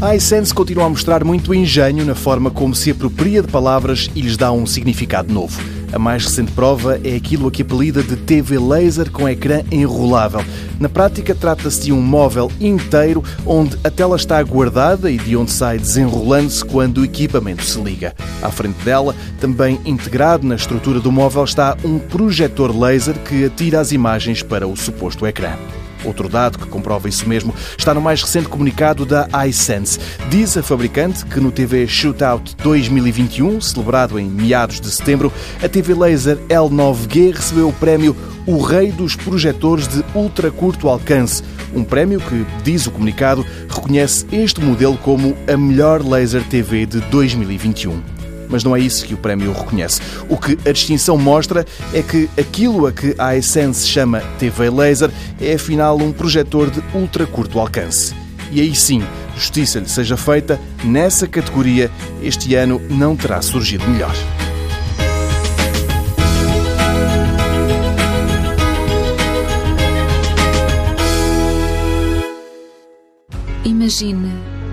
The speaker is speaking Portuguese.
A iSense continua a mostrar muito engenho na forma como se apropria de palavras e lhes dá um significado novo. A mais recente prova é aquilo a que apelida de TV laser com ecrã enrolável. Na prática, trata-se de um móvel inteiro onde a tela está guardada e de onde sai desenrolando-se quando o equipamento se liga. À frente dela, também integrado na estrutura do móvel, está um projetor laser que atira as imagens para o suposto ecrã. Outro dado que comprova isso mesmo está no mais recente comunicado da iSense. Diz a fabricante que no TV Shootout 2021, celebrado em meados de setembro, a TV Laser L9G recebeu o prémio O Rei dos Projetores de Ultra Curto Alcance. Um prémio que, diz o comunicado, reconhece este modelo como a melhor laser TV de 2021 mas não é isso que o prémio reconhece. O que a distinção mostra é que aquilo a que a iSense chama TV Laser é afinal um projetor de ultra curto alcance. E aí sim, justiça lhe seja feita, nessa categoria este ano não terá surgido melhor. Imagine,